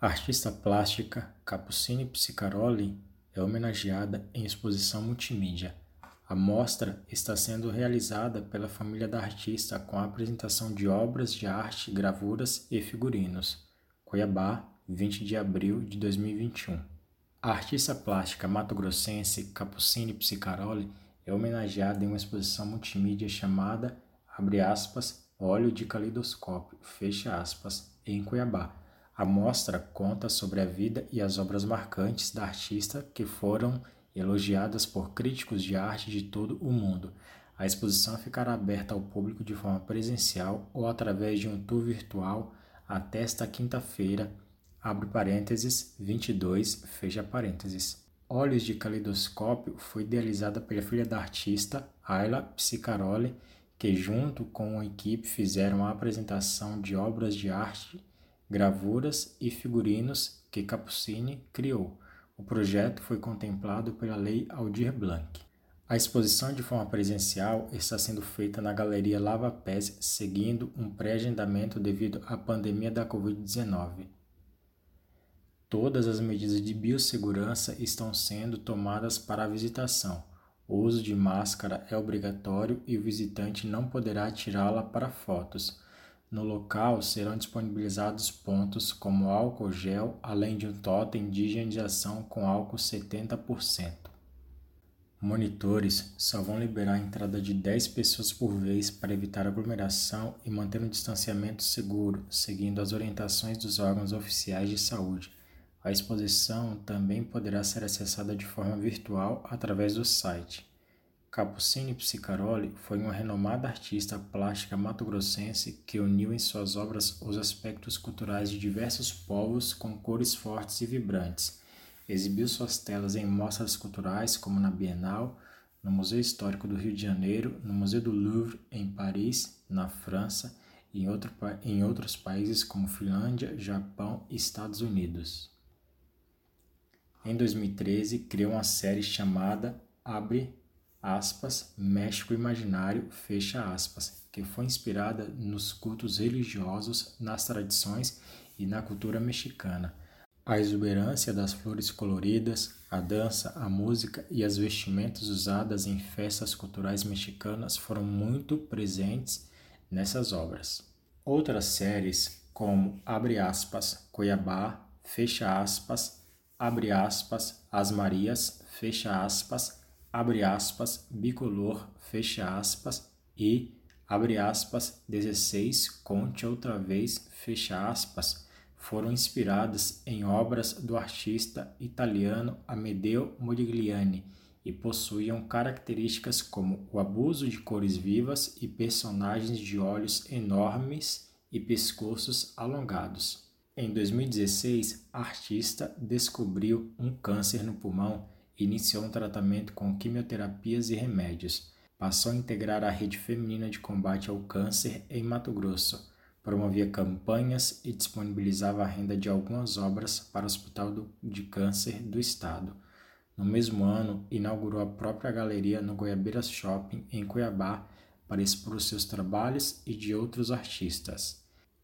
A artista plástica Capucine Psicaroli é homenageada em exposição multimídia. A mostra está sendo realizada pela família da artista com a apresentação de obras de arte, gravuras e figurinos. Cuiabá, 20 de abril de 2021. A artista plástica mato-grossense Capucine Psicaroli é homenageada em uma exposição multimídia chamada, abre aspas, Óleo de Calidoscópio, fecha aspas, em Cuiabá. A mostra conta sobre a vida e as obras marcantes da artista que foram elogiadas por críticos de arte de todo o mundo. A exposição ficará aberta ao público de forma presencial ou através de um tour virtual até esta quinta-feira, abre parênteses, 22, fecha parênteses. Olhos de Calidoscópio foi idealizada pela filha da artista, Ayla Psicaroli, que junto com uma equipe fizeram a apresentação de obras de arte, gravuras e figurinos que Capucine criou. O projeto foi contemplado pela Lei Aldir Blanc. A exposição de forma presencial está sendo feita na Galeria Lava Pés, seguindo um pré-agendamento devido à pandemia da Covid-19. Todas as medidas de biossegurança estão sendo tomadas para a visitação. O uso de máscara é obrigatório e o visitante não poderá tirá-la para fotos. No local serão disponibilizados pontos como álcool gel, além de um totem de higienização com álcool 70%. Monitores só vão liberar a entrada de 10 pessoas por vez para evitar aglomeração e manter um distanciamento seguro, seguindo as orientações dos órgãos oficiais de saúde. A exposição também poderá ser acessada de forma virtual através do site Capucine Psicaroli foi uma renomada artista plástica mato-grossense que uniu em suas obras os aspectos culturais de diversos povos com cores fortes e vibrantes. Exibiu suas telas em mostras culturais como na Bienal, no Museu Histórico do Rio de Janeiro, no Museu do Louvre em Paris, na França e em, outro, em outros países como Finlândia, Japão e Estados Unidos. Em 2013, criou uma série chamada Abre aspas, México Imaginário, fecha aspas, que foi inspirada nos cultos religiosos, nas tradições e na cultura mexicana. A exuberância das flores coloridas, a dança, a música e as vestimentas usadas em festas culturais mexicanas foram muito presentes nessas obras. Outras séries, como Abre aspas, Cuiabá, fecha aspas, Abre aspas, As Marias, fecha aspas, abre aspas, bicolor, fecha aspas, e, abre aspas, 16, conte outra vez, fecha aspas, foram inspiradas em obras do artista italiano Amedeo Modigliani e possuíam características como o abuso de cores vivas e personagens de olhos enormes e pescoços alongados. Em 2016, a artista descobriu um câncer no pulmão iniciou um tratamento com quimioterapias e remédios. Passou a integrar a rede feminina de combate ao câncer em Mato Grosso. Promovia campanhas e disponibilizava a renda de algumas obras para o Hospital de Câncer do Estado. No mesmo ano, inaugurou a própria galeria no Goiabeiras Shopping, em Cuiabá, para expor seus trabalhos e de outros artistas.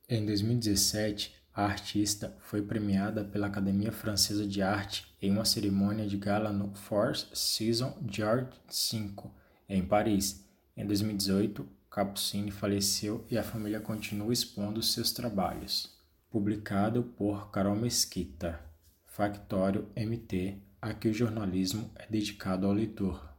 Em 2017, a artista foi premiada pela Academia Francesa de Arte em uma cerimônia de gala no Four Seasons George V, em Paris. Em 2018, Capucine faleceu e a família continua expondo seus trabalhos. Publicado por Carol Mesquita. Factório MT. Aqui o jornalismo é dedicado ao leitor.